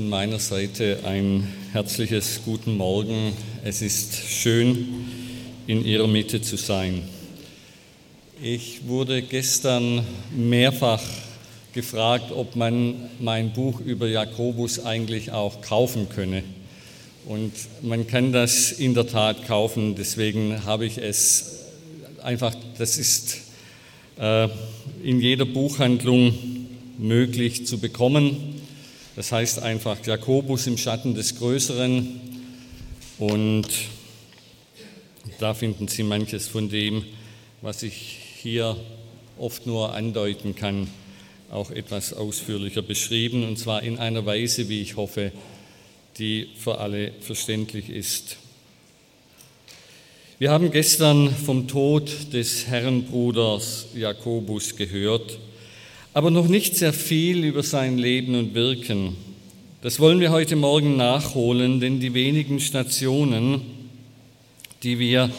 Von meiner Seite ein herzliches Guten Morgen. Es ist schön, in Ihrer Mitte zu sein. Ich wurde gestern mehrfach gefragt, ob man mein Buch über Jakobus eigentlich auch kaufen könne. Und man kann das in der Tat kaufen, deswegen habe ich es einfach, das ist äh, in jeder Buchhandlung möglich zu bekommen. Das heißt einfach Jakobus im Schatten des Größeren. Und da finden Sie manches von dem, was ich hier oft nur andeuten kann, auch etwas ausführlicher beschrieben. Und zwar in einer Weise, wie ich hoffe, die für alle verständlich ist. Wir haben gestern vom Tod des Herrenbruders Jakobus gehört aber noch nicht sehr viel über sein Leben und Wirken. Das wollen wir heute Morgen nachholen, denn die wenigen Stationen, die wir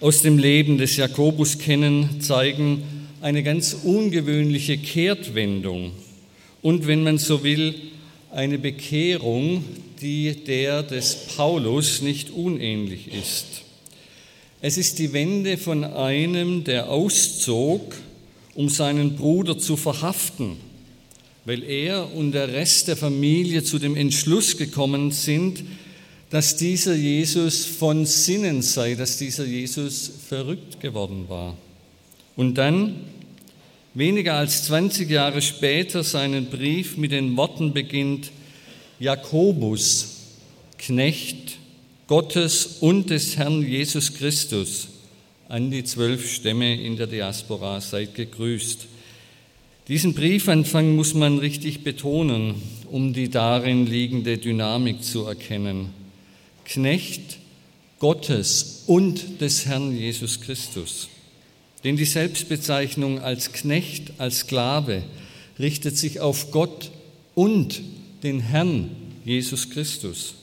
aus dem Leben des Jakobus kennen, zeigen eine ganz ungewöhnliche Kehrtwendung und, wenn man so will, eine Bekehrung, die der des Paulus nicht unähnlich ist. Es ist die Wende von einem, der auszog, um seinen Bruder zu verhaften, weil er und der Rest der Familie zu dem Entschluss gekommen sind, dass dieser Jesus von Sinnen sei, dass dieser Jesus verrückt geworden war. Und dann, weniger als 20 Jahre später, seinen Brief mit den Worten beginnt, Jakobus, Knecht Gottes und des Herrn Jesus Christus, an die zwölf Stämme in der Diaspora, seid gegrüßt. Diesen Briefanfang muss man richtig betonen, um die darin liegende Dynamik zu erkennen. Knecht Gottes und des Herrn Jesus Christus. Denn die Selbstbezeichnung als Knecht, als Sklave richtet sich auf Gott und den Herrn Jesus Christus.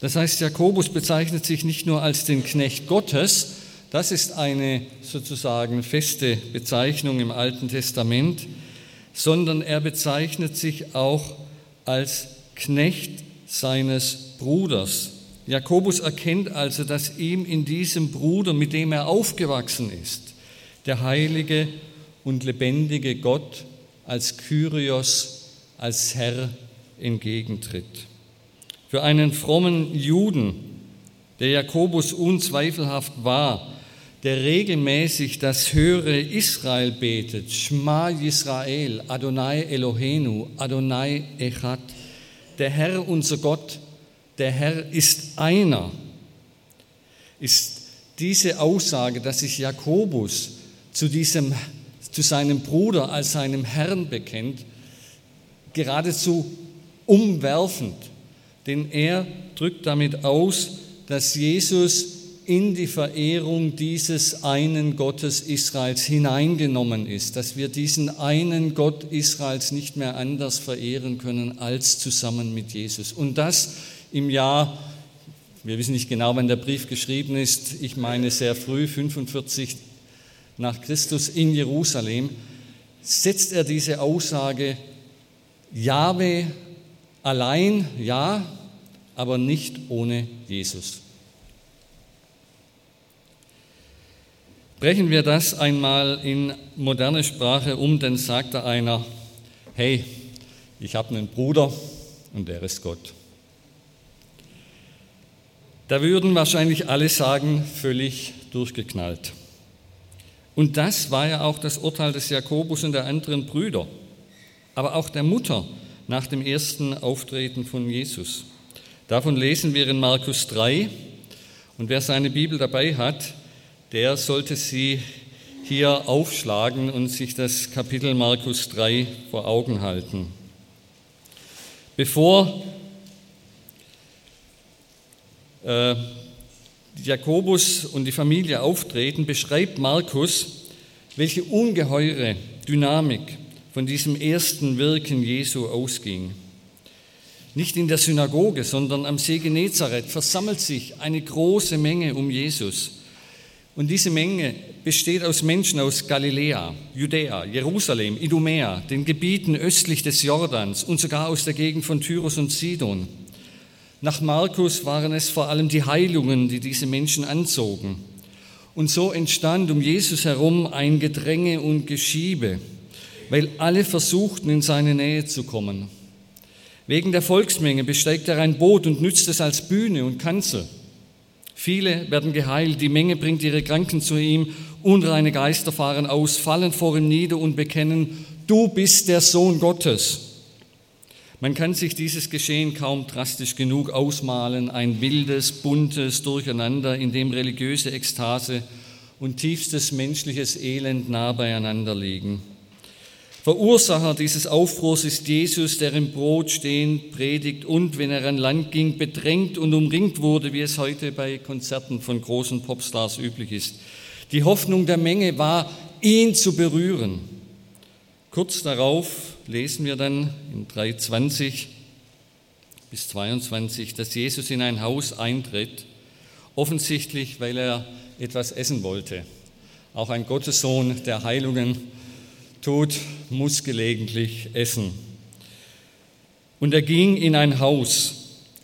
Das heißt, Jakobus bezeichnet sich nicht nur als den Knecht Gottes, das ist eine sozusagen feste Bezeichnung im Alten Testament, sondern er bezeichnet sich auch als Knecht seines Bruders. Jakobus erkennt also, dass ihm in diesem Bruder, mit dem er aufgewachsen ist, der heilige und lebendige Gott als Kyrios, als Herr entgegentritt. Für einen frommen Juden, der Jakobus unzweifelhaft war, der regelmäßig das höhere Israel betet, Shma Yisrael, Adonai Elohenu, Adonai Echad, der Herr unser Gott, der Herr ist einer, ist diese Aussage, dass sich Jakobus zu, diesem, zu seinem Bruder als seinem Herrn bekennt, geradezu umwerfend denn er drückt damit aus, dass Jesus in die Verehrung dieses einen Gottes Israels hineingenommen ist, dass wir diesen einen Gott Israels nicht mehr anders verehren können als zusammen mit Jesus. Und das im Jahr, wir wissen nicht genau, wann der Brief geschrieben ist, ich meine sehr früh, 45 nach Christus in Jerusalem, setzt er diese Aussage, Jahwe allein, ja, aber nicht ohne Jesus. Brechen wir das einmal in moderne Sprache um, dann sagt da einer, hey, ich habe einen Bruder und der ist Gott. Da würden wahrscheinlich alle sagen, völlig durchgeknallt. Und das war ja auch das Urteil des Jakobus und der anderen Brüder, aber auch der Mutter nach dem ersten Auftreten von Jesus. Davon lesen wir in Markus 3. Und wer seine Bibel dabei hat, der sollte sie hier aufschlagen und sich das Kapitel Markus 3 vor Augen halten. Bevor äh, Jakobus und die Familie auftreten, beschreibt Markus, welche ungeheure Dynamik von diesem ersten Wirken Jesu ausging. Nicht in der Synagoge, sondern am See Genezareth versammelt sich eine große Menge um Jesus. Und diese Menge besteht aus Menschen aus Galiläa, Judäa, Jerusalem, Idumea, den Gebieten östlich des Jordans und sogar aus der Gegend von Tyrus und Sidon. Nach Markus waren es vor allem die Heilungen, die diese Menschen anzogen. Und so entstand um Jesus herum ein Gedränge und Geschiebe, weil alle versuchten, in seine Nähe zu kommen. Wegen der Volksmenge besteigt er ein Boot und nützt es als Bühne und Kanzel. Viele werden geheilt, die Menge bringt ihre Kranken zu ihm, unreine Geister fahren aus, fallen vor ihm nieder und bekennen, du bist der Sohn Gottes. Man kann sich dieses Geschehen kaum drastisch genug ausmalen, ein wildes, buntes Durcheinander, in dem religiöse Ekstase und tiefstes menschliches Elend nah beieinander liegen. Verursacher dieses Aufbruchs ist Jesus, der im Brot stehend predigt und, wenn er an Land ging, bedrängt und umringt wurde, wie es heute bei Konzerten von großen Popstars üblich ist. Die Hoffnung der Menge war, ihn zu berühren. Kurz darauf lesen wir dann in 3,20 bis 22, dass Jesus in ein Haus eintritt, offensichtlich, weil er etwas essen wollte. Auch ein Gottessohn, der Heilungen Tod muss gelegentlich essen. Und er ging in ein Haus.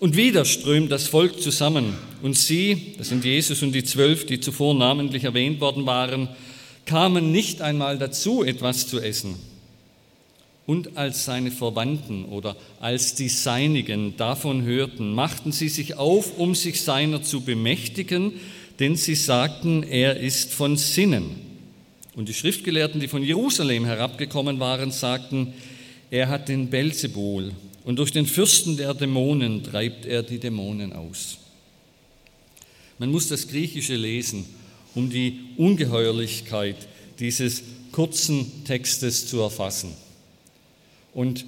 Und wieder strömt das Volk zusammen. Und sie, das sind Jesus und die zwölf, die zuvor namentlich erwähnt worden waren, kamen nicht einmal dazu, etwas zu essen. Und als seine Verwandten oder als die Seinigen davon hörten, machten sie sich auf, um sich seiner zu bemächtigen, denn sie sagten, er ist von Sinnen. Und die Schriftgelehrten, die von Jerusalem herabgekommen waren, sagten, er hat den Belzebul und durch den Fürsten der Dämonen treibt er die Dämonen aus. Man muss das Griechische lesen, um die Ungeheuerlichkeit dieses kurzen Textes zu erfassen. Und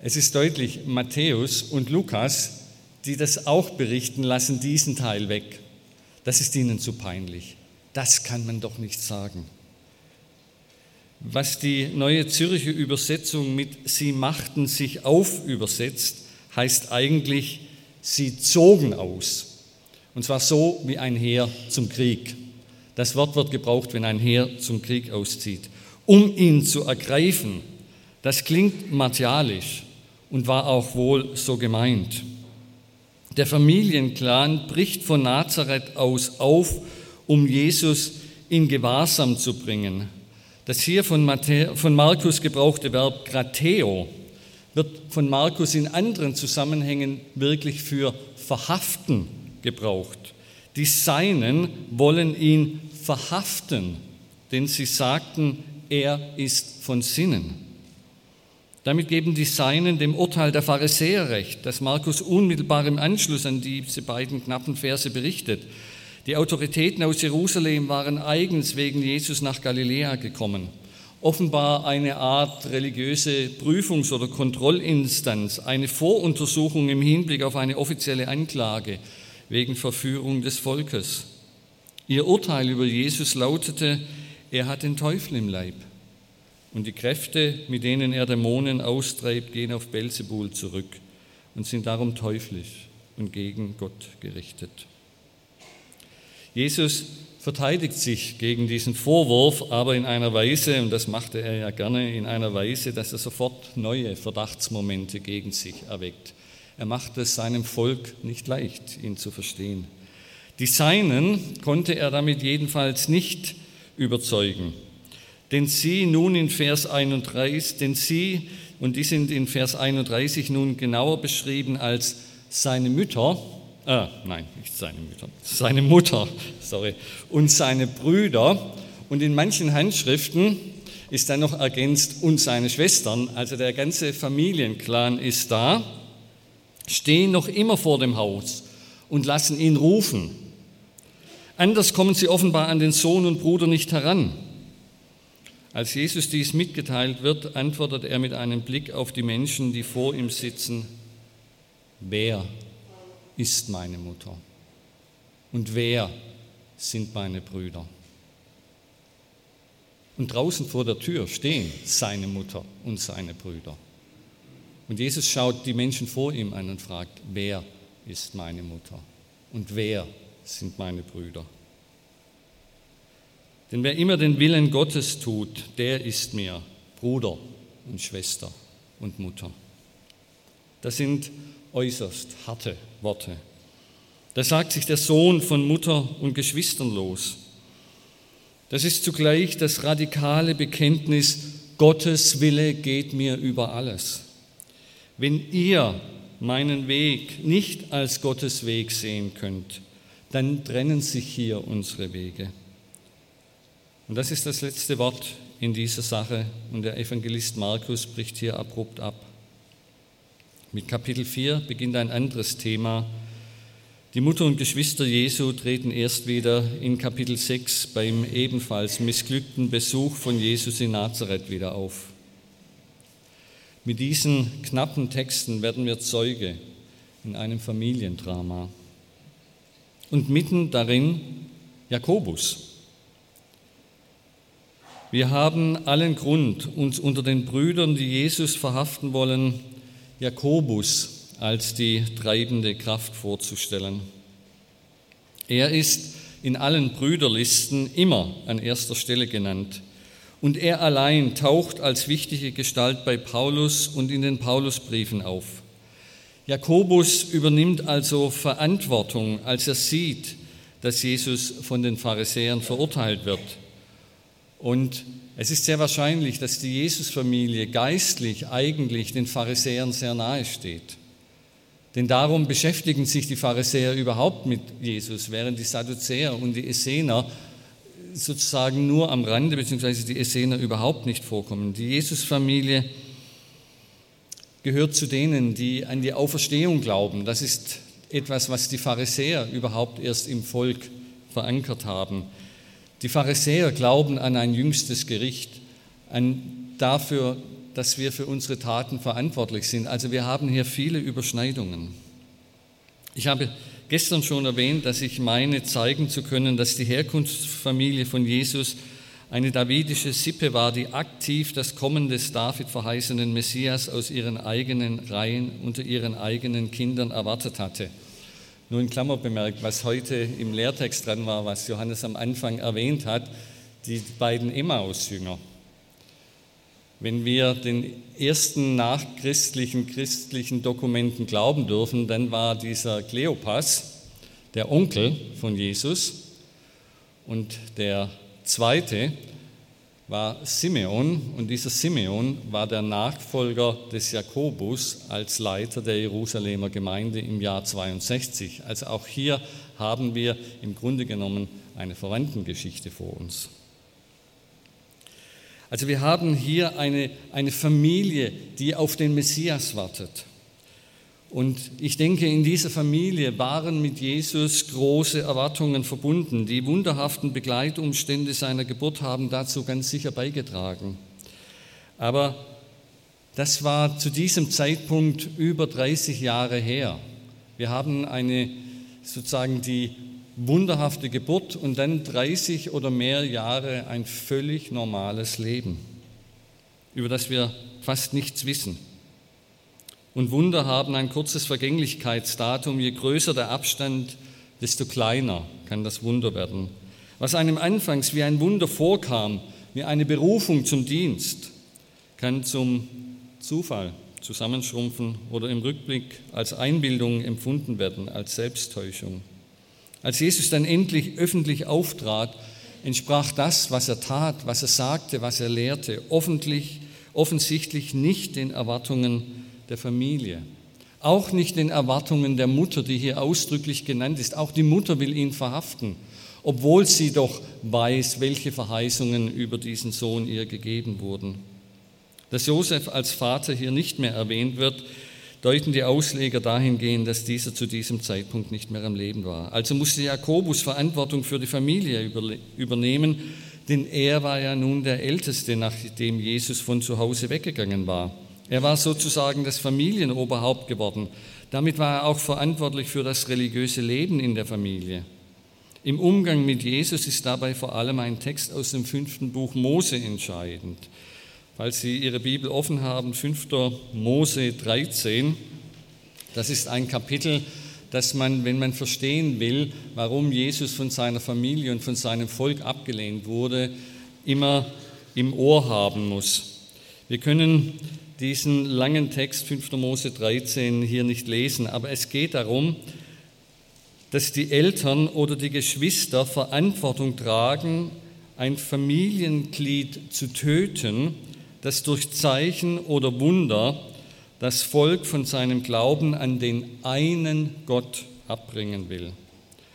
es ist deutlich, Matthäus und Lukas, die das auch berichten, lassen diesen Teil weg. Das ist ihnen zu peinlich. Das kann man doch nicht sagen. Was die neue Zürcher Übersetzung mit Sie machten sich auf übersetzt, heißt eigentlich, sie zogen aus. Und zwar so wie ein Heer zum Krieg. Das Wort wird gebraucht, wenn ein Heer zum Krieg auszieht. Um ihn zu ergreifen, das klingt martialisch und war auch wohl so gemeint. Der Familienclan bricht von Nazareth aus auf, um Jesus in Gewahrsam zu bringen. Das hier von, Markus gebrauchte Verb grateo wird von Markus in anderen Zusammenhängen wirklich für verhaften gebraucht. Die Seinen wollen ihn verhaften, denn sie sagten, er ist von Sinnen. Damit geben die Seinen dem Urteil der Pharisäer recht, das Markus unmittelbar im Anschluss an diese beiden knappen Verse berichtet. Die Autoritäten aus Jerusalem waren eigens wegen Jesus nach Galiläa gekommen. Offenbar eine Art religiöse Prüfungs- oder Kontrollinstanz, eine Voruntersuchung im Hinblick auf eine offizielle Anklage wegen Verführung des Volkes. Ihr Urteil über Jesus lautete, er hat den Teufel im Leib. Und die Kräfte, mit denen er Dämonen austreibt, gehen auf Belzebul zurück und sind darum teuflisch und gegen Gott gerichtet. Jesus verteidigt sich gegen diesen Vorwurf, aber in einer Weise, und das machte er ja gerne, in einer Weise, dass er sofort neue Verdachtsmomente gegen sich erweckt. Er macht es seinem Volk nicht leicht, ihn zu verstehen. Die Seinen konnte er damit jedenfalls nicht überzeugen. Denn sie nun in Vers 31, denn sie, und die sind in Vers 31 nun genauer beschrieben als seine Mütter, äh, nein, nicht seine Mutter, seine Mutter, sorry, und seine Brüder. Und in manchen Handschriften ist dann noch ergänzt und seine Schwestern, also der ganze Familienclan ist da, stehen noch immer vor dem Haus und lassen ihn rufen. Anders kommen sie offenbar an den Sohn und Bruder nicht heran. Als Jesus dies mitgeteilt wird, antwortet er mit einem Blick auf die Menschen, die vor ihm sitzen, wer ist meine Mutter und wer sind meine Brüder? Und draußen vor der Tür stehen seine Mutter und seine Brüder. Und Jesus schaut die Menschen vor ihm an und fragt, wer ist meine Mutter und wer sind meine Brüder? Denn wer immer den Willen Gottes tut, der ist mir Bruder und Schwester und Mutter. Das sind äußerst harte Worte. Da sagt sich der Sohn von Mutter und Geschwistern los. Das ist zugleich das radikale Bekenntnis, Gottes Wille geht mir über alles. Wenn ihr meinen Weg nicht als Gottes Weg sehen könnt, dann trennen sich hier unsere Wege. Und das ist das letzte Wort in dieser Sache und der Evangelist Markus bricht hier abrupt ab. Mit Kapitel 4 beginnt ein anderes Thema. Die Mutter und Geschwister Jesu treten erst wieder in Kapitel 6 beim ebenfalls missglückten Besuch von Jesus in Nazareth wieder auf. Mit diesen knappen Texten werden wir Zeuge in einem Familiendrama. Und mitten darin Jakobus, wir haben allen Grund, uns unter den Brüdern, die Jesus verhaften wollen, Jakobus als die treibende Kraft vorzustellen. Er ist in allen Brüderlisten immer an erster Stelle genannt. Und er allein taucht als wichtige Gestalt bei Paulus und in den Paulusbriefen auf. Jakobus übernimmt also Verantwortung, als er sieht, dass Jesus von den Pharisäern verurteilt wird und es ist sehr wahrscheinlich, dass die Jesusfamilie geistlich eigentlich den Pharisäern sehr nahe steht. Denn darum beschäftigen sich die Pharisäer überhaupt mit Jesus, während die Sadduzäer und die Essener sozusagen nur am Rande, beziehungsweise die Essener überhaupt nicht vorkommen. Die Jesusfamilie gehört zu denen, die an die Auferstehung glauben. Das ist etwas, was die Pharisäer überhaupt erst im Volk verankert haben. Die Pharisäer glauben an ein jüngstes Gericht, an dafür, dass wir für unsere Taten verantwortlich sind. Also wir haben hier viele Überschneidungen. Ich habe gestern schon erwähnt, dass ich meine zeigen zu können, dass die Herkunftsfamilie von Jesus eine davidische Sippe war, die aktiv das Kommen des David verheißenen Messias aus ihren eigenen Reihen unter ihren eigenen Kindern erwartet hatte. Nur in Klammer bemerkt, was heute im Lehrtext dran war, was Johannes am Anfang erwähnt hat, die beiden Emmaus-Jünger. Wenn wir den ersten nachchristlichen christlichen Dokumenten glauben dürfen, dann war dieser Kleopas der Onkel von Jesus und der zweite war Simeon und dieser Simeon war der Nachfolger des Jakobus als Leiter der Jerusalemer Gemeinde im Jahr 62. Also auch hier haben wir im Grunde genommen eine Verwandtengeschichte vor uns. Also wir haben hier eine, eine Familie, die auf den Messias wartet. Und ich denke, in dieser Familie waren mit Jesus große Erwartungen verbunden. Die wunderhaften Begleitumstände seiner Geburt haben dazu ganz sicher beigetragen. Aber das war zu diesem Zeitpunkt über 30 Jahre her. Wir haben eine sozusagen die wunderhafte Geburt und dann 30 oder mehr Jahre ein völlig normales Leben, über das wir fast nichts wissen. Und Wunder haben ein kurzes Vergänglichkeitsdatum. Je größer der Abstand, desto kleiner kann das Wunder werden. Was einem anfangs wie ein Wunder vorkam, wie eine Berufung zum Dienst, kann zum Zufall zusammenschrumpfen oder im Rückblick als Einbildung empfunden werden, als Selbsttäuschung. Als Jesus dann endlich öffentlich auftrat, entsprach das, was er tat, was er sagte, was er lehrte, offensichtlich nicht den Erwartungen der Familie. Auch nicht den Erwartungen der Mutter, die hier ausdrücklich genannt ist. Auch die Mutter will ihn verhaften, obwohl sie doch weiß, welche Verheißungen über diesen Sohn ihr gegeben wurden. Dass Josef als Vater hier nicht mehr erwähnt wird, deuten die Ausleger dahingehend, dass dieser zu diesem Zeitpunkt nicht mehr am Leben war. Also musste Jakobus Verantwortung für die Familie übernehmen, denn er war ja nun der Älteste, nachdem Jesus von zu Hause weggegangen war. Er war sozusagen das Familienoberhaupt geworden. Damit war er auch verantwortlich für das religiöse Leben in der Familie. Im Umgang mit Jesus ist dabei vor allem ein Text aus dem fünften Buch Mose entscheidend. Falls Sie Ihre Bibel offen haben, 5. Mose 13, das ist ein Kapitel, das man, wenn man verstehen will, warum Jesus von seiner Familie und von seinem Volk abgelehnt wurde, immer im Ohr haben muss. Wir können diesen langen Text 5. Mose 13 hier nicht lesen, aber es geht darum, dass die Eltern oder die Geschwister Verantwortung tragen, ein Familienglied zu töten, das durch Zeichen oder Wunder das Volk von seinem Glauben an den einen Gott abbringen will.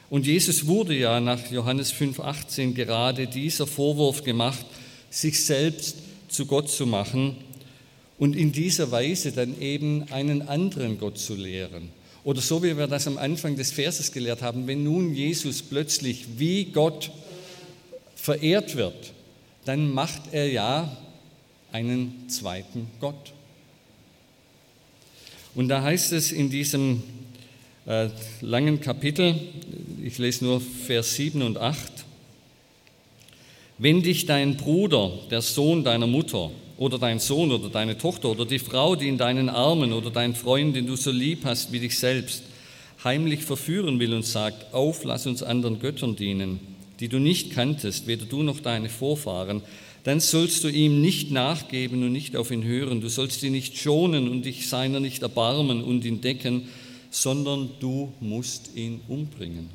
Und Jesus wurde ja nach Johannes 5:18 gerade dieser Vorwurf gemacht, sich selbst zu Gott zu machen und in dieser Weise dann eben einen anderen Gott zu lehren. Oder so wie wir das am Anfang des Verses gelehrt haben, wenn nun Jesus plötzlich wie Gott verehrt wird, dann macht er ja einen zweiten Gott. Und da heißt es in diesem äh, langen Kapitel, ich lese nur Vers 7 und 8, wenn dich dein Bruder, der Sohn deiner Mutter, oder dein Sohn oder deine Tochter oder die Frau, die in deinen Armen oder dein Freund, den du so lieb hast wie dich selbst, heimlich verführen will und sagt, auf, lass uns anderen Göttern dienen, die du nicht kanntest, weder du noch deine Vorfahren, dann sollst du ihm nicht nachgeben und nicht auf ihn hören, du sollst ihn nicht schonen und dich seiner nicht erbarmen und ihn decken, sondern du musst ihn umbringen.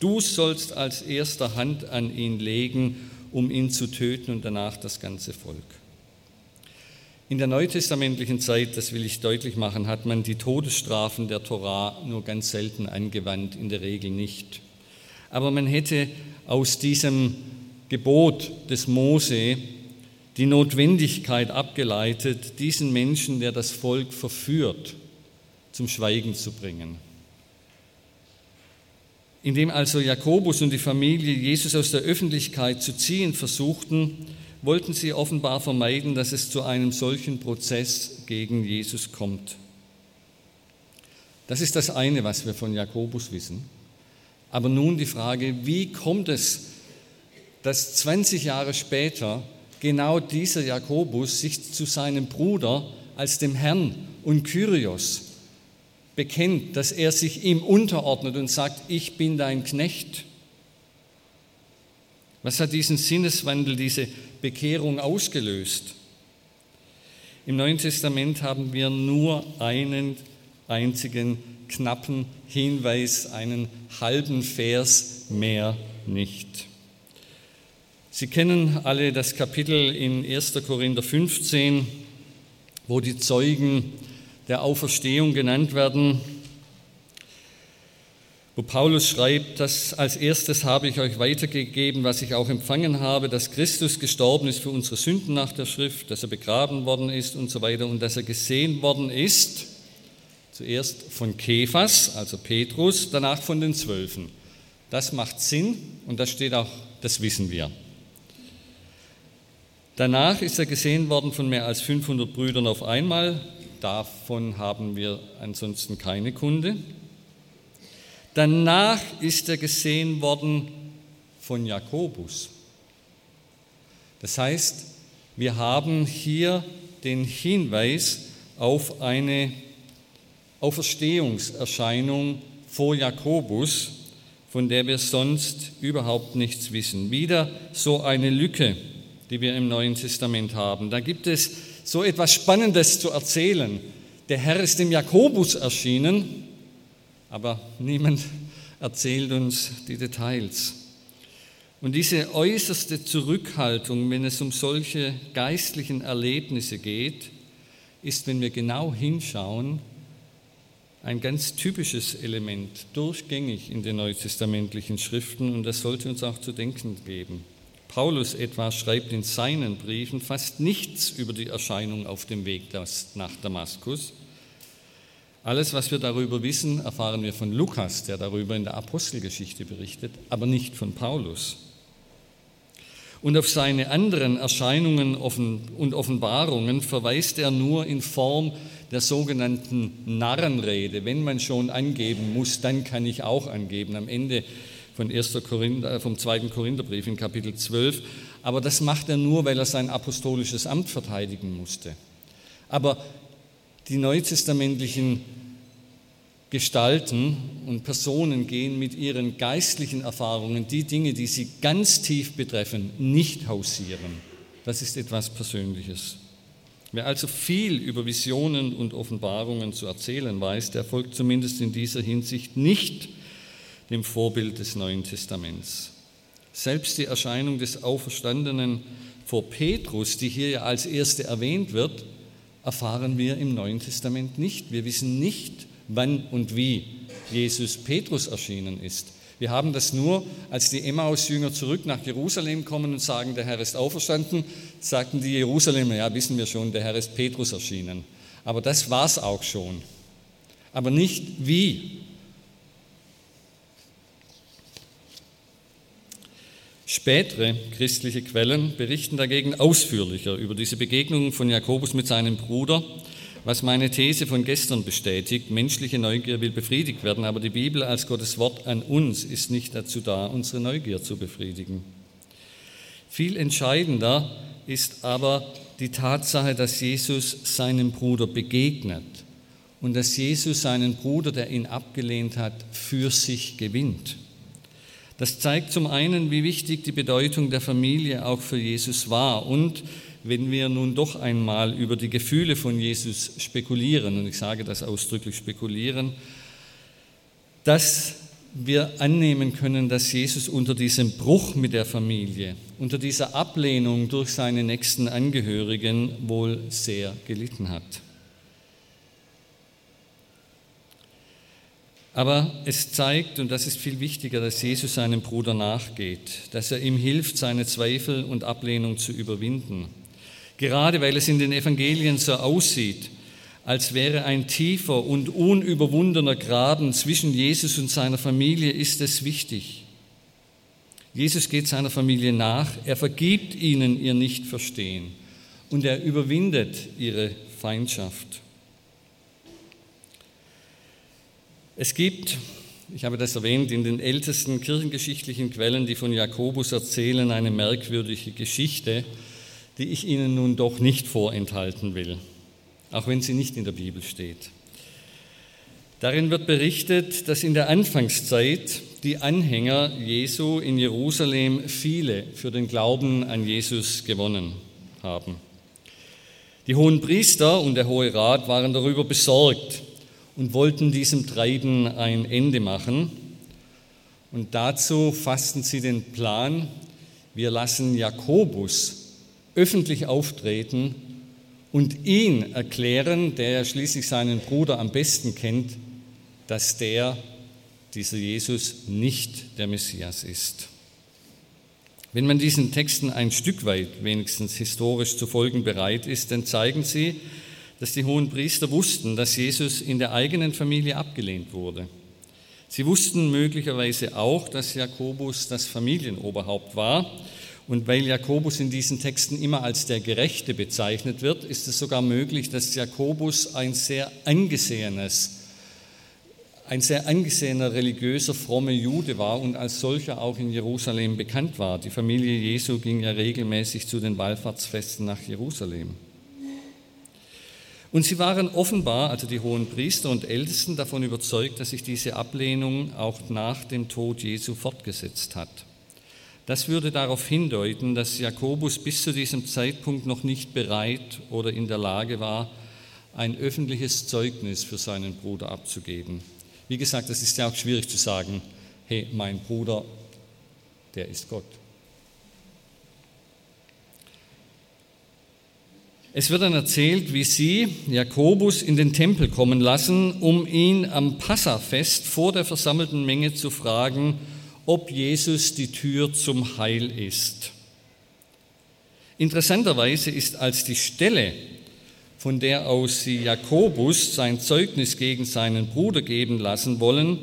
Du sollst als erster Hand an ihn legen, um ihn zu töten und danach das ganze Volk. In der neutestamentlichen Zeit, das will ich deutlich machen, hat man die Todesstrafen der Torah nur ganz selten angewandt, in der Regel nicht. Aber man hätte aus diesem Gebot des Mose die Notwendigkeit abgeleitet, diesen Menschen, der das Volk verführt, zum Schweigen zu bringen. Indem also Jakobus und die Familie Jesus aus der Öffentlichkeit zu ziehen versuchten, wollten sie offenbar vermeiden, dass es zu einem solchen Prozess gegen Jesus kommt. Das ist das eine, was wir von Jakobus wissen. Aber nun die Frage, wie kommt es, dass 20 Jahre später genau dieser Jakobus sich zu seinem Bruder als dem Herrn und Kyrios bekennt, dass er sich ihm unterordnet und sagt, ich bin dein Knecht. Was hat diesen Sinneswandel, diese Bekehrung ausgelöst? Im Neuen Testament haben wir nur einen einzigen knappen Hinweis, einen halben Vers mehr nicht. Sie kennen alle das Kapitel in 1. Korinther 15, wo die Zeugen der Auferstehung genannt werden wo Paulus schreibt, dass als erstes habe ich euch weitergegeben, was ich auch empfangen habe, dass Christus gestorben ist für unsere Sünden nach der Schrift, dass er begraben worden ist und so weiter und dass er gesehen worden ist, zuerst von Kephas, also Petrus, danach von den Zwölfen. Das macht Sinn und das steht auch, das wissen wir. Danach ist er gesehen worden von mehr als 500 Brüdern auf einmal. Davon haben wir ansonsten keine Kunde. Danach ist er gesehen worden von Jakobus. Das heißt, wir haben hier den Hinweis auf eine Auferstehungserscheinung vor Jakobus, von der wir sonst überhaupt nichts wissen. Wieder so eine Lücke, die wir im Neuen Testament haben. Da gibt es so etwas Spannendes zu erzählen. Der Herr ist dem Jakobus erschienen aber niemand erzählt uns die Details. Und diese äußerste Zurückhaltung, wenn es um solche geistlichen Erlebnisse geht, ist, wenn wir genau hinschauen, ein ganz typisches Element, durchgängig in den neutestamentlichen Schriften und das sollte uns auch zu denken geben. Paulus etwa schreibt in seinen Briefen fast nichts über die Erscheinung auf dem Weg nach Damaskus, alles, was wir darüber wissen, erfahren wir von Lukas, der darüber in der Apostelgeschichte berichtet, aber nicht von Paulus. Und auf seine anderen Erscheinungen und Offenbarungen verweist er nur in Form der sogenannten Narrenrede. Wenn man schon angeben muss, dann kann ich auch angeben. Am Ende von 1. Korinther, vom 2. Korintherbrief in Kapitel 12. Aber das macht er nur, weil er sein apostolisches Amt verteidigen musste. Aber die neutestamentlichen Gestalten und Personen gehen mit ihren geistlichen Erfahrungen die Dinge, die sie ganz tief betreffen, nicht hausieren. Das ist etwas Persönliches. Wer also viel über Visionen und Offenbarungen zu erzählen weiß, der folgt zumindest in dieser Hinsicht nicht dem Vorbild des Neuen Testaments. Selbst die Erscheinung des Auferstandenen vor Petrus, die hier ja als erste erwähnt wird, erfahren wir im Neuen Testament nicht. Wir wissen nicht, wann und wie Jesus Petrus erschienen ist. Wir haben das nur, als die Emmaus-Jünger zurück nach Jerusalem kommen und sagen, der Herr ist auferstanden, sagten die Jerusalemer, ja, wissen wir schon, der Herr ist Petrus erschienen. Aber das war es auch schon. Aber nicht wie. Spätere christliche Quellen berichten dagegen ausführlicher über diese Begegnung von Jakobus mit seinem Bruder was meine These von gestern bestätigt. Menschliche Neugier will befriedigt werden, aber die Bibel als Gottes Wort an uns ist nicht dazu da, unsere Neugier zu befriedigen. Viel entscheidender ist aber die Tatsache, dass Jesus seinem Bruder begegnet und dass Jesus seinen Bruder, der ihn abgelehnt hat, für sich gewinnt. Das zeigt zum einen, wie wichtig die Bedeutung der Familie auch für Jesus war und wenn wir nun doch einmal über die Gefühle von Jesus spekulieren, und ich sage das ausdrücklich spekulieren, dass wir annehmen können, dass Jesus unter diesem Bruch mit der Familie, unter dieser Ablehnung durch seine nächsten Angehörigen wohl sehr gelitten hat. Aber es zeigt, und das ist viel wichtiger, dass Jesus seinem Bruder nachgeht, dass er ihm hilft, seine Zweifel und Ablehnung zu überwinden. Gerade weil es in den Evangelien so aussieht, als wäre ein tiefer und unüberwundener Graben zwischen Jesus und seiner Familie, ist es wichtig. Jesus geht seiner Familie nach, er vergibt ihnen ihr Nichtverstehen und er überwindet ihre Feindschaft. Es gibt, ich habe das erwähnt, in den ältesten kirchengeschichtlichen Quellen, die von Jakobus erzählen, eine merkwürdige Geschichte, die ich Ihnen nun doch nicht vorenthalten will, auch wenn sie nicht in der Bibel steht. Darin wird berichtet, dass in der Anfangszeit die Anhänger Jesu in Jerusalem viele für den Glauben an Jesus gewonnen haben. Die hohen Priester und der Hohe Rat waren darüber besorgt und wollten diesem Treiben ein Ende machen. Und dazu fassten sie den Plan, wir lassen Jakobus öffentlich auftreten und ihn erklären, der ja schließlich seinen Bruder am besten kennt, dass der, dieser Jesus, nicht der Messias ist. Wenn man diesen Texten ein Stück weit wenigstens historisch zu folgen bereit ist, dann zeigen sie, dass die hohen Priester wussten, dass Jesus in der eigenen Familie abgelehnt wurde. Sie wussten möglicherweise auch, dass Jakobus das Familienoberhaupt war und weil Jakobus in diesen Texten immer als der Gerechte bezeichnet wird, ist es sogar möglich, dass Jakobus ein sehr angesehenes, ein sehr angesehener religiöser, frommer Jude war und als solcher auch in Jerusalem bekannt war. Die Familie Jesu ging ja regelmäßig zu den Wallfahrtsfesten nach Jerusalem. Und sie waren offenbar, also die hohen Priester und Ältesten, davon überzeugt, dass sich diese Ablehnung auch nach dem Tod Jesu fortgesetzt hat. Das würde darauf hindeuten, dass Jakobus bis zu diesem Zeitpunkt noch nicht bereit oder in der Lage war, ein öffentliches Zeugnis für seinen Bruder abzugeben. Wie gesagt, es ist ja auch schwierig zu sagen, hey, mein Bruder, der ist Gott. Es wird dann erzählt, wie sie Jakobus in den Tempel kommen lassen, um ihn am Passafest vor der versammelten Menge zu fragen, ob Jesus die Tür zum Heil ist. Interessanterweise ist als die Stelle, von der aus sie Jakobus sein Zeugnis gegen seinen Bruder geben lassen wollen,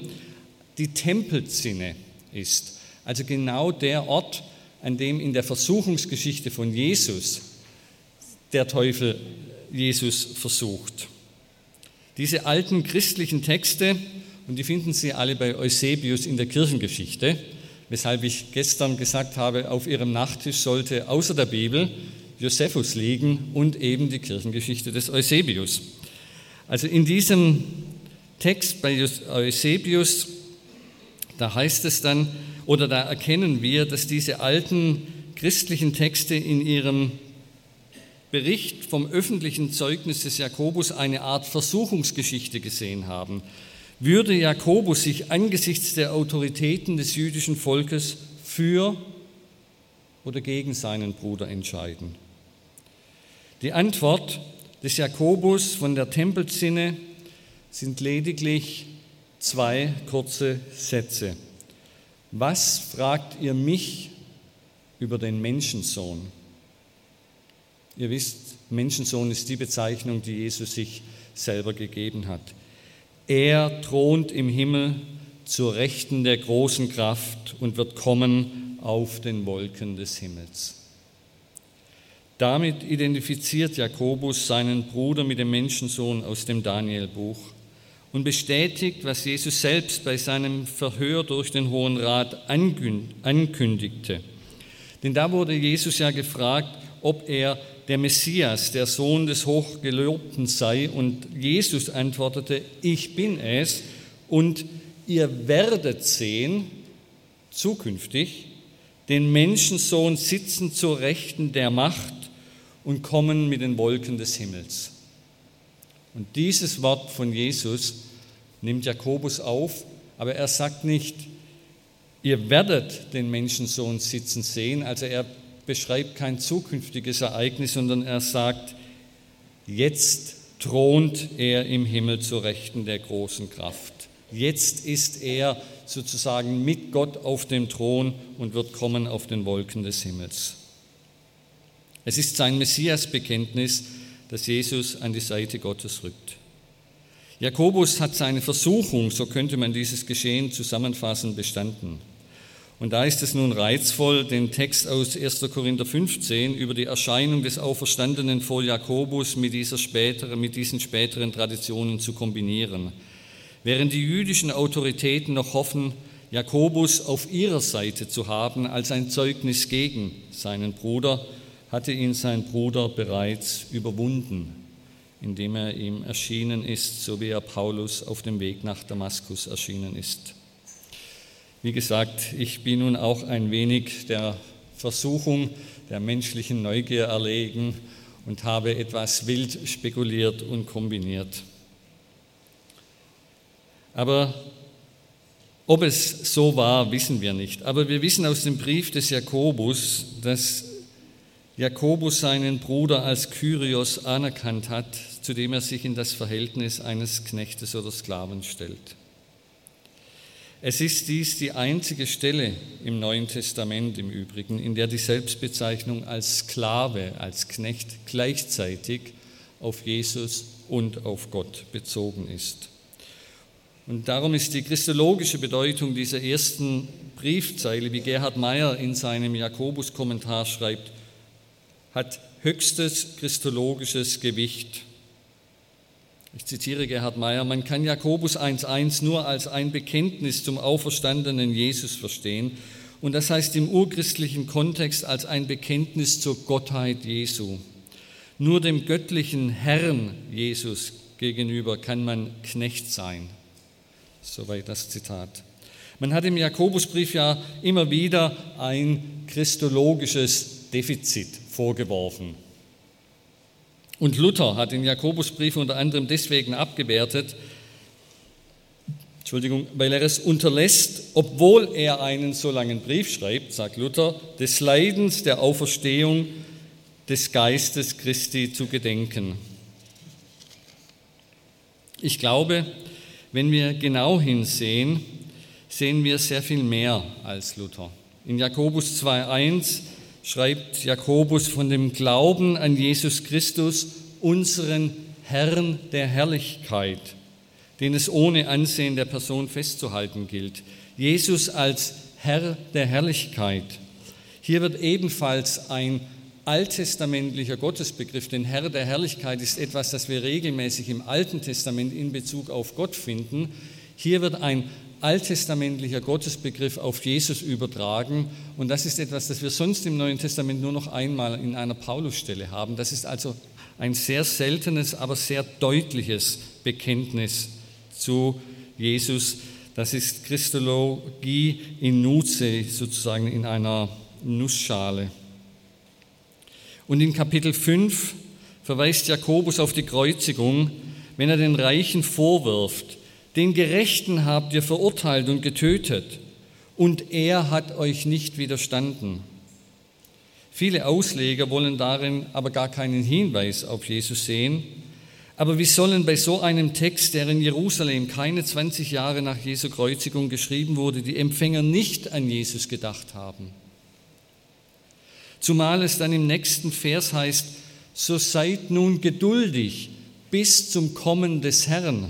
die Tempelzinne ist. Also genau der Ort, an dem in der Versuchungsgeschichte von Jesus der Teufel Jesus versucht. Diese alten christlichen Texte, und die finden Sie alle bei Eusebius in der Kirchengeschichte, weshalb ich gestern gesagt habe, auf Ihrem Nachttisch sollte außer der Bibel Josephus liegen und eben die Kirchengeschichte des Eusebius. Also in diesem Text bei Eusebius, da heißt es dann, oder da erkennen wir, dass diese alten christlichen Texte in ihrem Bericht vom öffentlichen Zeugnis des Jakobus eine Art Versuchungsgeschichte gesehen haben. Würde Jakobus sich angesichts der Autoritäten des jüdischen Volkes für oder gegen seinen Bruder entscheiden? Die Antwort des Jakobus von der Tempelzinne sind lediglich zwei kurze Sätze. Was fragt ihr mich über den Menschensohn? Ihr wisst, Menschensohn ist die Bezeichnung, die Jesus sich selber gegeben hat. Er thront im Himmel zur Rechten der großen Kraft und wird kommen auf den Wolken des Himmels. Damit identifiziert Jakobus seinen Bruder mit dem Menschensohn aus dem Danielbuch und bestätigt, was Jesus selbst bei seinem Verhör durch den Hohen Rat ankündigte. Denn da wurde Jesus ja gefragt, ob er der Messias, der Sohn des Hochgelobten sei. Und Jesus antwortete, ich bin es. Und ihr werdet sehen, zukünftig, den Menschensohn sitzen zur Rechten der Macht und kommen mit den Wolken des Himmels. Und dieses Wort von Jesus nimmt Jakobus auf, aber er sagt nicht, ihr werdet den Menschensohn sitzen sehen, also er beschreibt kein zukünftiges Ereignis, sondern er sagt, jetzt thront er im Himmel zur Rechten der großen Kraft. Jetzt ist er sozusagen mit Gott auf dem Thron und wird kommen auf den Wolken des Himmels. Es ist sein Messias-Bekenntnis, das Jesus an die Seite Gottes rückt. Jakobus hat seine Versuchung, so könnte man dieses Geschehen zusammenfassen, bestanden. Und da ist es nun reizvoll, den Text aus 1. Korinther 15 über die Erscheinung des Auferstandenen vor Jakobus mit, dieser späteren, mit diesen späteren Traditionen zu kombinieren. Während die jüdischen Autoritäten noch hoffen, Jakobus auf ihrer Seite zu haben als ein Zeugnis gegen seinen Bruder, hatte ihn sein Bruder bereits überwunden, indem er ihm erschienen ist, so wie er Paulus auf dem Weg nach Damaskus erschienen ist. Wie gesagt, ich bin nun auch ein wenig der Versuchung der menschlichen Neugier erlegen und habe etwas wild spekuliert und kombiniert. Aber ob es so war, wissen wir nicht. Aber wir wissen aus dem Brief des Jakobus, dass Jakobus seinen Bruder als Kyrios anerkannt hat, zu dem er sich in das Verhältnis eines Knechtes oder Sklaven stellt. Es ist dies die einzige Stelle im Neuen Testament im Übrigen, in der die Selbstbezeichnung als Sklave, als Knecht gleichzeitig auf Jesus und auf Gott bezogen ist. Und darum ist die christologische Bedeutung dieser ersten Briefzeile, wie Gerhard Meyer in seinem Jakobus-Kommentar schreibt, hat höchstes christologisches Gewicht ich zitiere Gerhard Meyer, man kann Jakobus 1.1 nur als ein Bekenntnis zum auferstandenen Jesus verstehen und das heißt im urchristlichen Kontext als ein Bekenntnis zur Gottheit Jesu. Nur dem göttlichen Herrn Jesus gegenüber kann man Knecht sein. Soweit das Zitat. Man hat im Jakobusbrief ja immer wieder ein christologisches Defizit vorgeworfen. Und Luther hat den Jakobusbrief unter anderem deswegen abgewertet, Entschuldigung, weil er es unterlässt, obwohl er einen so langen Brief schreibt, sagt Luther, des Leidens der Auferstehung des Geistes Christi zu gedenken. Ich glaube, wenn wir genau hinsehen, sehen wir sehr viel mehr als Luther. In Jakobus 2.1 schreibt Jakobus von dem Glauben an Jesus Christus, unseren Herrn der Herrlichkeit, den es ohne Ansehen der Person festzuhalten gilt. Jesus als Herr der Herrlichkeit. Hier wird ebenfalls ein alttestamentlicher Gottesbegriff, denn Herr der Herrlichkeit ist etwas, das wir regelmäßig im Alten Testament in Bezug auf Gott finden. Hier wird ein alttestamentlicher Gottesbegriff auf Jesus übertragen und das ist etwas, das wir sonst im Neuen Testament nur noch einmal in einer Paulusstelle haben. Das ist also ein sehr seltenes, aber sehr deutliches Bekenntnis zu Jesus. Das ist Christologie in Nuze, sozusagen in einer Nussschale. Und in Kapitel 5 verweist Jakobus auf die Kreuzigung, wenn er den Reichen vorwirft, den Gerechten habt ihr verurteilt und getötet, und er hat euch nicht widerstanden. Viele Ausleger wollen darin aber gar keinen Hinweis auf Jesus sehen. Aber wie sollen bei so einem Text, der in Jerusalem keine 20 Jahre nach Jesu Kreuzigung geschrieben wurde, die Empfänger nicht an Jesus gedacht haben? Zumal es dann im nächsten Vers heißt, so seid nun geduldig bis zum Kommen des Herrn,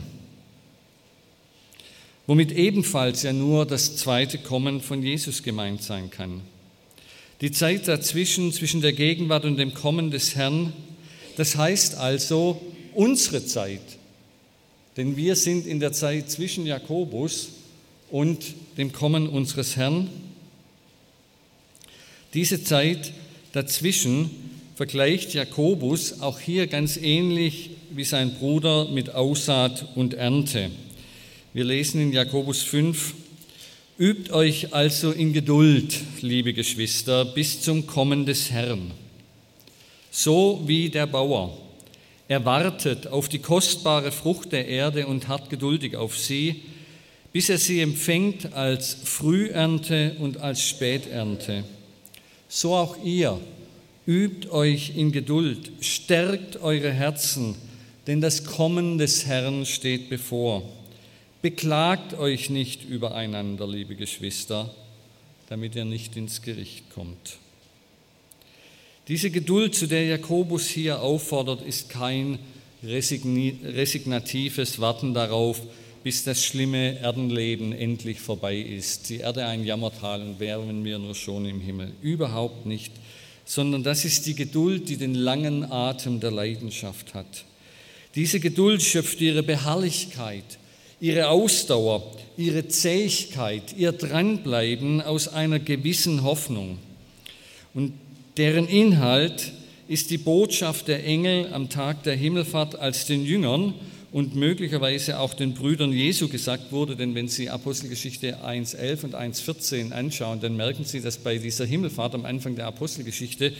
womit ebenfalls ja nur das zweite Kommen von Jesus gemeint sein kann. Die Zeit dazwischen, zwischen der Gegenwart und dem Kommen des Herrn, das heißt also unsere Zeit, denn wir sind in der Zeit zwischen Jakobus und dem Kommen unseres Herrn. Diese Zeit Dazwischen vergleicht Jakobus auch hier ganz ähnlich wie sein Bruder mit Aussaat und Ernte. Wir lesen in Jakobus 5, Übt euch also in Geduld, liebe Geschwister, bis zum Kommen des Herrn. So wie der Bauer. Er wartet auf die kostbare Frucht der Erde und hat geduldig auf sie, bis er sie empfängt als Frühernte und als Späternte so auch ihr. Übt euch in Geduld, stärkt eure Herzen, denn das Kommen des Herrn steht bevor. Beklagt euch nicht übereinander, liebe Geschwister, damit ihr nicht ins Gericht kommt. Diese Geduld, zu der Jakobus hier auffordert, ist kein resignatives Warten darauf, bis das schlimme Erdenleben endlich vorbei ist. Die Erde ein Jammertal und wären wir nur schon im Himmel. Überhaupt nicht, sondern das ist die Geduld, die den langen Atem der Leidenschaft hat. Diese Geduld schöpft ihre Beharrlichkeit, ihre Ausdauer, ihre Zähigkeit, ihr Dranbleiben aus einer gewissen Hoffnung. Und deren Inhalt ist die Botschaft der Engel am Tag der Himmelfahrt als den Jüngern und möglicherweise auch den Brüdern Jesu gesagt wurde, denn wenn Sie Apostelgeschichte 1.11 und 1.14 anschauen, dann merken Sie, dass bei dieser Himmelfahrt am Anfang der Apostelgeschichte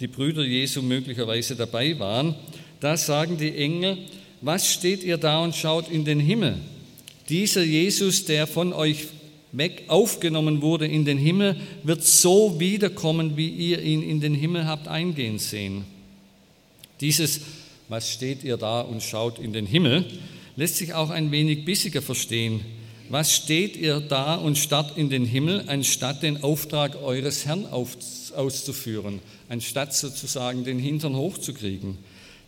die Brüder Jesu möglicherweise dabei waren. Da sagen die Engel, was steht ihr da und schaut in den Himmel? Dieser Jesus, der von euch weg aufgenommen wurde in den Himmel, wird so wiederkommen, wie ihr ihn in den Himmel habt eingehen sehen. Dieses was steht ihr da und schaut in den Himmel, lässt sich auch ein wenig bissiger verstehen. Was steht ihr da und starrt in den Himmel, anstatt den Auftrag eures Herrn auszuführen, anstatt sozusagen den Hintern hochzukriegen?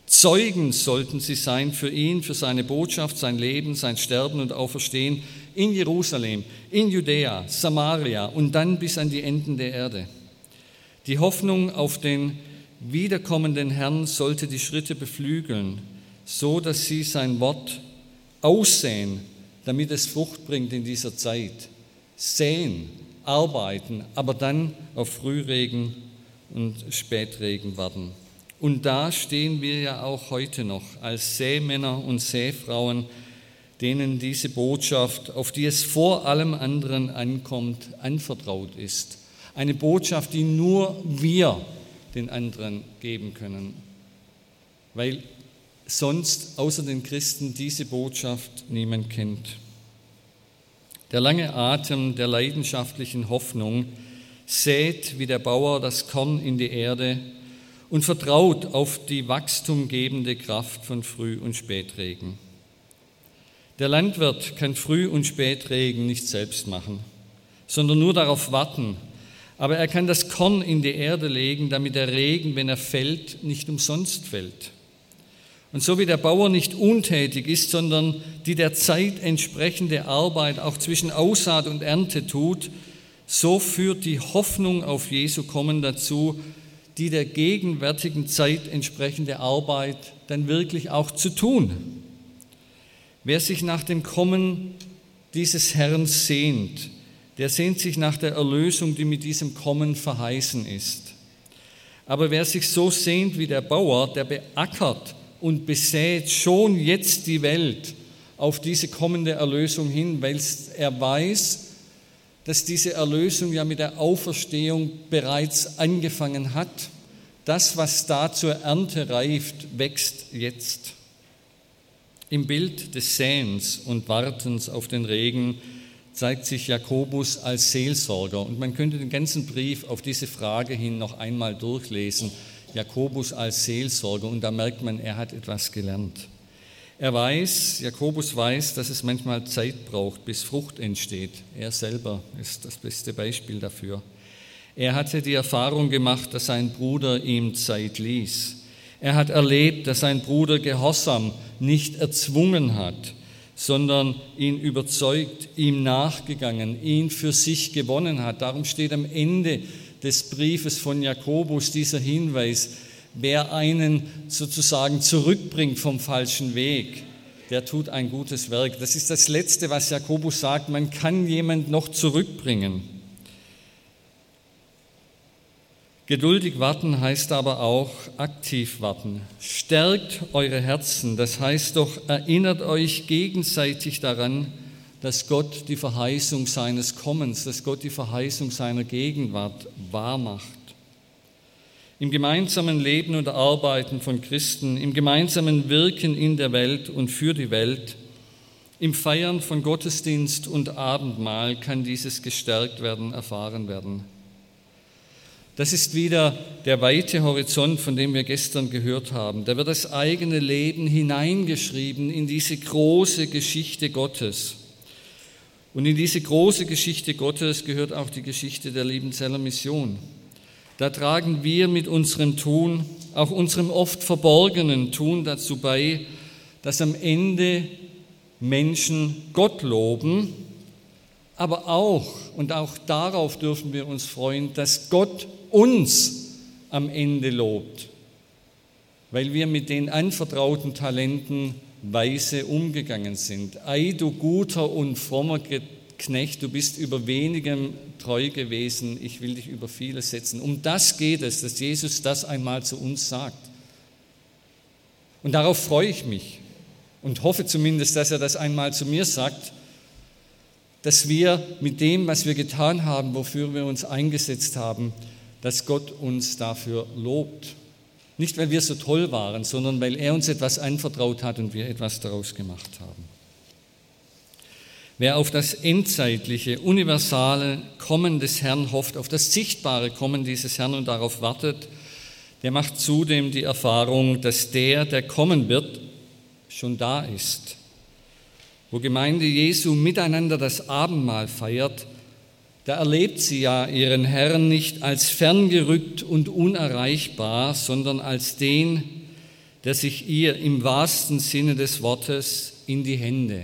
Zeugen sollten sie sein für ihn, für seine Botschaft, sein Leben, sein Sterben und Auferstehen in Jerusalem, in Judäa, Samaria und dann bis an die Enden der Erde. Die Hoffnung auf den wiederkommenden Herrn sollte die Schritte beflügeln, so dass sie sein Wort aussehen, damit es Frucht bringt in dieser Zeit. Säen, arbeiten, aber dann auf Frühregen und Spätregen warten. Und da stehen wir ja auch heute noch als Sämänner und Säfrauen, denen diese Botschaft, auf die es vor allem anderen ankommt, anvertraut ist. Eine Botschaft, die nur wir den anderen geben können, weil sonst außer den Christen diese Botschaft niemand kennt. Der lange Atem der leidenschaftlichen Hoffnung sät wie der Bauer das Korn in die Erde und vertraut auf die wachstumgebende Kraft von Früh- und Spätregen. Der Landwirt kann Früh- und Spätregen nicht selbst machen, sondern nur darauf warten, aber er kann das Korn in die Erde legen, damit der Regen, wenn er fällt, nicht umsonst fällt. Und so wie der Bauer nicht untätig ist, sondern die der Zeit entsprechende Arbeit auch zwischen Aussaat und Ernte tut, so führt die Hoffnung auf Jesu Kommen dazu, die der gegenwärtigen Zeit entsprechende Arbeit dann wirklich auch zu tun. Wer sich nach dem Kommen dieses Herrn sehnt, der sehnt sich nach der Erlösung, die mit diesem Kommen verheißen ist. Aber wer sich so sehnt wie der Bauer, der beackert und besät schon jetzt die Welt auf diese kommende Erlösung hin, weil er weiß, dass diese Erlösung ja mit der Auferstehung bereits angefangen hat. Das, was da zur Ernte reift, wächst jetzt. Im Bild des Säens und Wartens auf den Regen zeigt sich Jakobus als Seelsorger. Und man könnte den ganzen Brief auf diese Frage hin noch einmal durchlesen. Jakobus als Seelsorger. Und da merkt man, er hat etwas gelernt. Er weiß, Jakobus weiß, dass es manchmal Zeit braucht, bis Frucht entsteht. Er selber ist das beste Beispiel dafür. Er hatte die Erfahrung gemacht, dass sein Bruder ihm Zeit ließ. Er hat erlebt, dass sein Bruder Gehorsam nicht erzwungen hat, sondern ihn überzeugt, ihm nachgegangen, ihn für sich gewonnen hat. Darum steht am Ende des Briefes von Jakobus dieser Hinweis, wer einen sozusagen zurückbringt vom falschen Weg, der tut ein gutes Werk. Das ist das Letzte, was Jakobus sagt, man kann jemand noch zurückbringen. Geduldig warten heißt aber auch aktiv warten. Stärkt eure Herzen, das heißt doch, erinnert euch gegenseitig daran, dass Gott die Verheißung seines Kommens, dass Gott die Verheißung seiner Gegenwart wahrmacht. Im gemeinsamen Leben und Arbeiten von Christen, im gemeinsamen Wirken in der Welt und für die Welt, im Feiern von Gottesdienst und Abendmahl kann dieses gestärkt werden, erfahren werden. Das ist wieder der weite Horizont, von dem wir gestern gehört haben. Da wird das eigene Leben hineingeschrieben in diese große Geschichte Gottes. Und in diese große Geschichte Gottes gehört auch die Geschichte der Liebenzeller Mission. Da tragen wir mit unserem Tun, auch unserem oft verborgenen Tun dazu bei, dass am Ende Menschen Gott loben, aber auch, und auch darauf dürfen wir uns freuen, dass Gott uns am Ende lobt, weil wir mit den anvertrauten Talenten weise umgegangen sind. Ei, du guter und frommer Knecht, du bist über wenigem treu gewesen, ich will dich über vieles setzen. Um das geht es, dass Jesus das einmal zu uns sagt. Und darauf freue ich mich und hoffe zumindest, dass er das einmal zu mir sagt, dass wir mit dem, was wir getan haben, wofür wir uns eingesetzt haben, dass Gott uns dafür lobt. Nicht, weil wir so toll waren, sondern weil er uns etwas anvertraut hat und wir etwas daraus gemacht haben. Wer auf das endzeitliche, universale Kommen des Herrn hofft, auf das sichtbare Kommen dieses Herrn und darauf wartet, der macht zudem die Erfahrung, dass der, der kommen wird, schon da ist. Wo Gemeinde Jesu miteinander das Abendmahl feiert, da erlebt sie ja ihren Herrn nicht als ferngerückt und unerreichbar, sondern als den, der sich ihr im wahrsten Sinne des Wortes in die Hände